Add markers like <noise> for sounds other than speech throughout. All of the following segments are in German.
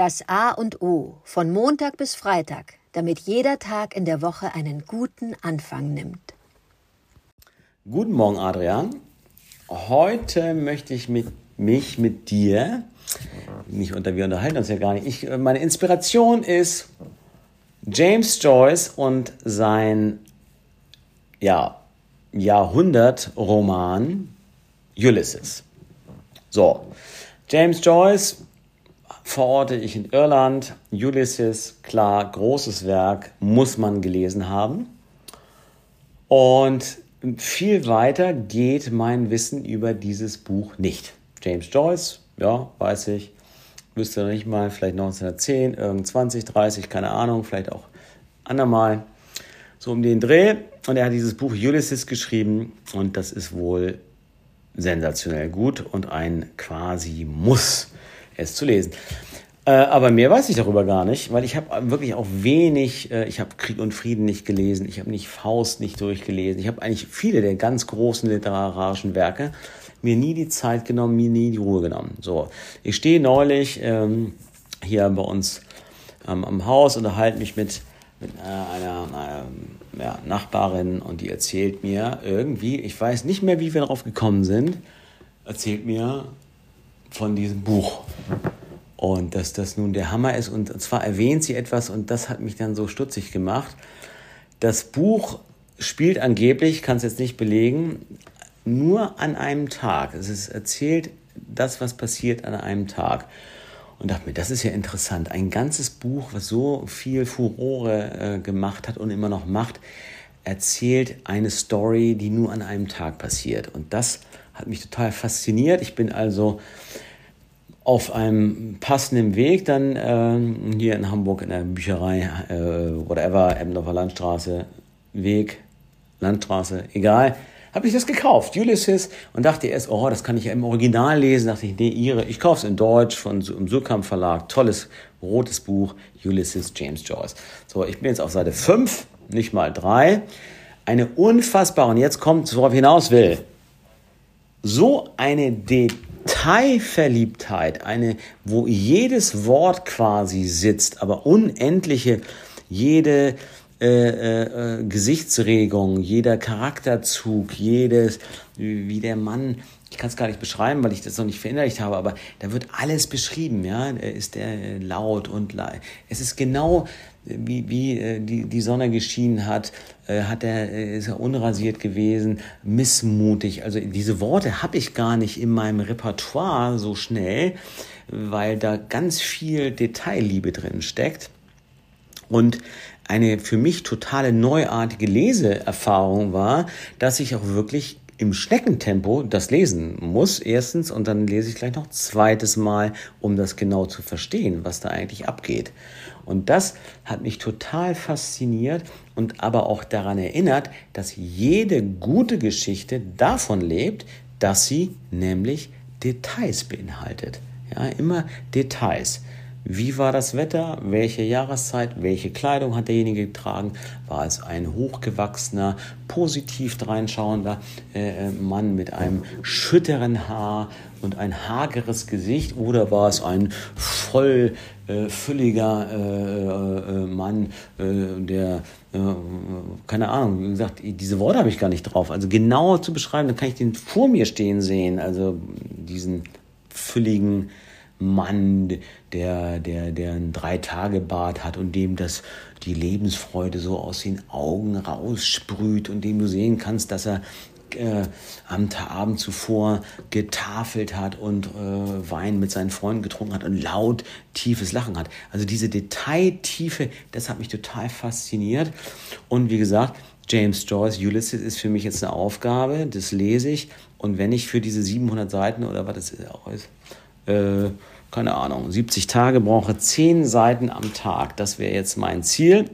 Das A und O von Montag bis Freitag, damit jeder Tag in der Woche einen guten Anfang nimmt. Guten Morgen, Adrian. Heute möchte ich mit, mich mit dir, nicht unter wir unterhalten uns ja gar nicht, ich, meine Inspiration ist James Joyce und sein ja, Jahrhundertroman Ulysses. So, James Joyce verorte ich in Irland. Ulysses, klar, großes Werk, muss man gelesen haben. Und viel weiter geht mein Wissen über dieses Buch nicht. James Joyce, ja, weiß ich, wüsste nicht mal, vielleicht 1910, irgend 20, 30, keine Ahnung, vielleicht auch andermal, so um den Dreh. Und er hat dieses Buch Ulysses geschrieben und das ist wohl sensationell gut und ein quasi Muss, es zu lesen. Äh, aber mehr weiß ich darüber gar nicht, weil ich habe wirklich auch wenig, äh, ich habe Krieg und Frieden nicht gelesen, ich habe nicht Faust nicht durchgelesen, ich habe eigentlich viele der ganz großen literarischen Werke mir nie die Zeit genommen, mir nie die Ruhe genommen. So, ich stehe neulich ähm, hier bei uns ähm, am Haus, unterhalte mich mit, mit äh, einer, einer ja, Nachbarin und die erzählt mir irgendwie, ich weiß nicht mehr, wie wir darauf gekommen sind, erzählt mir von diesem Buch. Und dass das nun der Hammer ist. Und zwar erwähnt sie etwas, und das hat mich dann so stutzig gemacht. Das Buch spielt angeblich, kann es jetzt nicht belegen, nur an einem Tag. Es ist erzählt das, was passiert an einem Tag. Und dachte mir, das ist ja interessant. Ein ganzes Buch, was so viel Furore äh, gemacht hat und immer noch macht, erzählt eine Story, die nur an einem Tag passiert. Und das hat mich total fasziniert. Ich bin also auf einem passenden Weg dann äh, hier in Hamburg in der Bücherei, äh, whatever, Eppendorfer Landstraße, Weg, Landstraße, egal, habe ich das gekauft, Ulysses, und dachte erst, oh, das kann ich ja im Original lesen. Dachte ich, nee, ihre, ich kaufe es in Deutsch von im Surkamp Verlag, tolles rotes Buch, Ulysses James Joyce. So, ich bin jetzt auf Seite 5, nicht mal 3. Eine unfassbare, und jetzt kommt, worauf ich hinaus will, so eine Detail Detailverliebtheit, eine, wo jedes Wort quasi sitzt, aber unendliche, jede äh, äh, Gesichtsregung, jeder Charakterzug, jedes, wie der Mann, kann es gar nicht beschreiben, weil ich das noch nicht verinnerlicht habe, aber da wird alles beschrieben, ja, ist der laut und leid. Es ist genau wie, wie äh, die, die Sonne geschienen hat, äh, hat er, äh, ist er unrasiert gewesen, missmutig. Also diese Worte habe ich gar nicht in meinem Repertoire so schnell, weil da ganz viel Detailliebe drin steckt. Und eine für mich totale neuartige Leseerfahrung war, dass ich auch wirklich im Schneckentempo das lesen muss, erstens, und dann lese ich gleich noch zweites Mal, um das genau zu verstehen, was da eigentlich abgeht. Und das hat mich total fasziniert und aber auch daran erinnert, dass jede gute Geschichte davon lebt, dass sie nämlich Details beinhaltet. Ja, immer Details. Wie war das Wetter? Welche Jahreszeit? Welche Kleidung hat derjenige getragen? War es ein hochgewachsener, positiv dreinschauender äh, Mann mit einem schütteren Haar und ein hageres Gesicht? Oder war es ein voll äh, fülliger äh, äh Mann, äh, der, äh, keine Ahnung, wie gesagt, diese Worte habe ich gar nicht drauf. Also genauer zu beschreiben, dann kann ich den vor mir stehen sehen. Also diesen fülligen, Mann, der, der, der ein Drei-Tage-Bad hat und dem das die Lebensfreude so aus den Augen raussprüht und dem du sehen kannst, dass er äh, am Abend zuvor getafelt hat und äh, Wein mit seinen Freunden getrunken hat und laut tiefes Lachen hat. Also diese Detailtiefe, das hat mich total fasziniert. Und wie gesagt, James Joyce, Ulysses ist für mich jetzt eine Aufgabe, das lese ich. Und wenn ich für diese 700 Seiten oder was das ist, äh, keine Ahnung, 70 Tage brauche, 10 Seiten am Tag. Das wäre jetzt mein Ziel.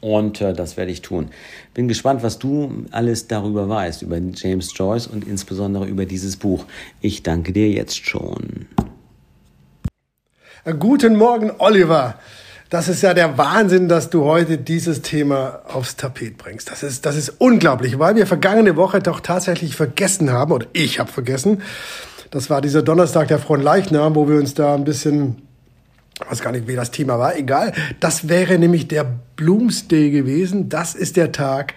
Und äh, das werde ich tun. Bin gespannt, was du alles darüber weißt, über James Joyce und insbesondere über dieses Buch. Ich danke dir jetzt schon. Guten Morgen, Oliver. Das ist ja der Wahnsinn, dass du heute dieses Thema aufs Tapet bringst. Das ist, das ist unglaublich, weil wir vergangene Woche doch tatsächlich vergessen haben, oder ich habe vergessen, das war dieser Donnerstag der Fronleichnam, wo wir uns da ein bisschen weiß gar nicht, wie das Thema war, egal. Das wäre nämlich der Bloomsday gewesen. Das ist der Tag,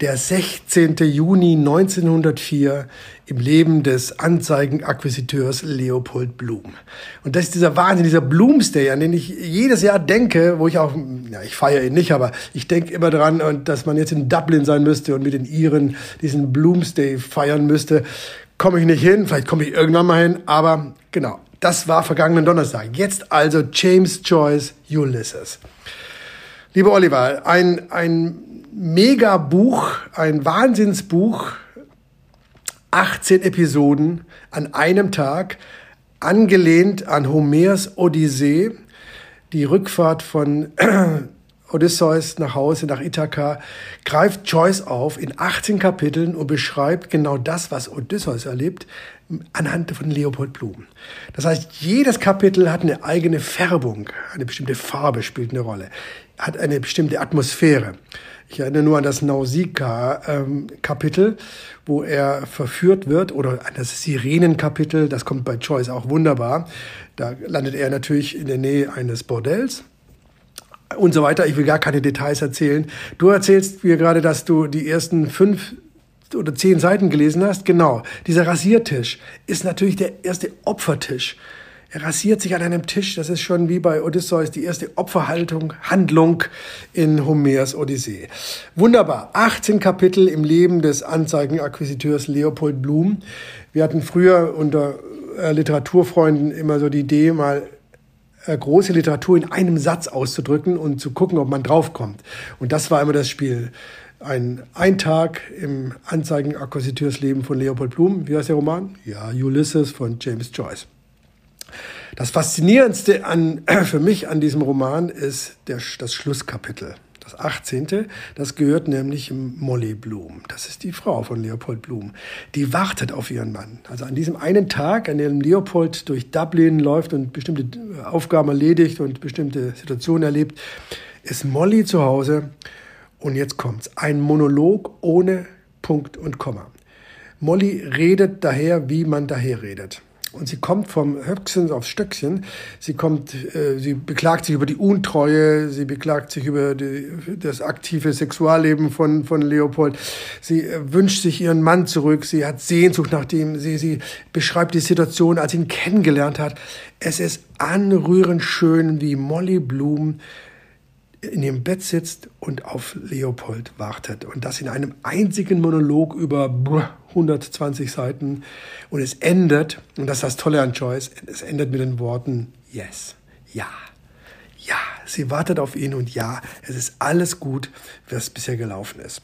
der 16. Juni 1904 im Leben des Anzeigenakquisiteurs Leopold Blum. Und das ist dieser Wahnsinn, dieser Bloomsday, an den ich jedes Jahr denke, wo ich auch, ja, ich feiere ihn nicht, aber ich denke immer dran, dass man jetzt in Dublin sein müsste und mit den Iren diesen Bloomsday feiern müsste. Komme ich nicht hin, vielleicht komme ich irgendwann mal hin, aber genau, das war vergangenen Donnerstag. Jetzt also James Joyce Ulysses. Lieber Oliver, ein, ein Mega-Buch, ein Wahnsinnsbuch, 18 Episoden an einem Tag, angelehnt an Homers Odyssee, die Rückfahrt von Odysseus nach Hause, nach Ithaka, greift Joyce auf in 18 Kapiteln und beschreibt genau das, was Odysseus erlebt, anhand von Leopold Blum. Das heißt, jedes Kapitel hat eine eigene Färbung, eine bestimmte Farbe spielt eine Rolle, hat eine bestimmte Atmosphäre. Ich erinnere nur an das Nausicaa-Kapitel, wo er verführt wird, oder an das Sirenenkapitel, das kommt bei Joyce auch wunderbar. Da landet er natürlich in der Nähe eines Bordells und so weiter. Ich will gar keine Details erzählen. Du erzählst mir gerade, dass du die ersten fünf oder zehn Seiten gelesen hast. Genau. Dieser Rasiertisch ist natürlich der erste Opfertisch er rasiert sich an einem Tisch. Das ist schon wie bei Odysseus die erste Opferhaltung, Handlung in Homers Odyssee. Wunderbar. 18 Kapitel im Leben des Anzeigenakquisiteurs Leopold Blum. Wir hatten früher unter äh, Literaturfreunden immer so die Idee, mal große Literatur in einem Satz auszudrücken und zu gucken, ob man draufkommt. Und das war immer das Spiel. Ein, ein Tag im Anzeigenakquisiteursleben von Leopold Blum. Wie heißt der Roman? Ja, Ulysses von James Joyce. Das Faszinierendste an, <clears throat> für mich an diesem Roman ist der, das Schlusskapitel. Das 18. Das gehört nämlich Molly Blum. Das ist die Frau von Leopold Blum. Die wartet auf ihren Mann. Also an diesem einen Tag, an dem Leopold durch Dublin läuft und bestimmte Aufgaben erledigt und bestimmte Situationen erlebt, ist Molly zu Hause. Und jetzt kommt's. Ein Monolog ohne Punkt und Komma. Molly redet daher, wie man daher redet. Und sie kommt vom Höchstens aufs Stöckchen. Sie kommt, äh, sie beklagt sich über die Untreue, sie beklagt sich über die, das aktive Sexualleben von, von Leopold. Sie äh, wünscht sich ihren Mann zurück. Sie hat Sehnsucht nach dem. Sie, sie beschreibt die Situation, als sie ihn kennengelernt hat. Es ist anrührend schön, wie Molly Bloom in ihrem Bett sitzt und auf Leopold wartet. Und das in einem einzigen Monolog über 120 Seiten. Und es endet, und das ist das Tolle an Joyce, es endet mit den Worten Yes, ja, ja. Sie wartet auf ihn und ja, es ist alles gut, was bisher gelaufen ist.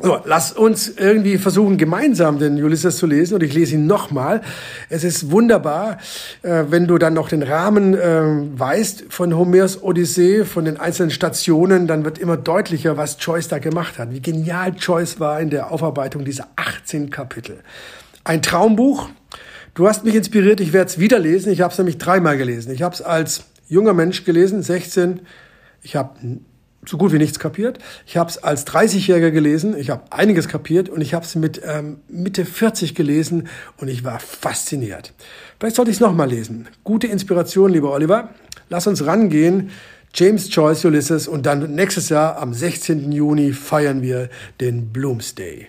So, lass uns irgendwie versuchen, gemeinsam den Ulysses zu lesen und ich lese ihn nochmal. Es ist wunderbar, äh, wenn du dann noch den Rahmen äh, weißt von Homers Odyssee, von den einzelnen Stationen, dann wird immer deutlicher, was Joyce da gemacht hat, wie genial Joyce war in der Aufarbeitung dieser 18 Kapitel. Ein Traumbuch. Du hast mich inspiriert, ich werde es wieder lesen. Ich habe es nämlich dreimal gelesen. Ich habe es als junger Mensch gelesen, 16. Ich habe so gut wie nichts kapiert. Ich habe es als 30-Jähriger gelesen, ich habe einiges kapiert und ich habe es mit ähm, Mitte 40 gelesen und ich war fasziniert. Vielleicht sollte ich es nochmal lesen. Gute Inspiration, lieber Oliver. Lass uns rangehen. James Joyce Ulysses und dann nächstes Jahr am 16. Juni feiern wir den Bloomsday.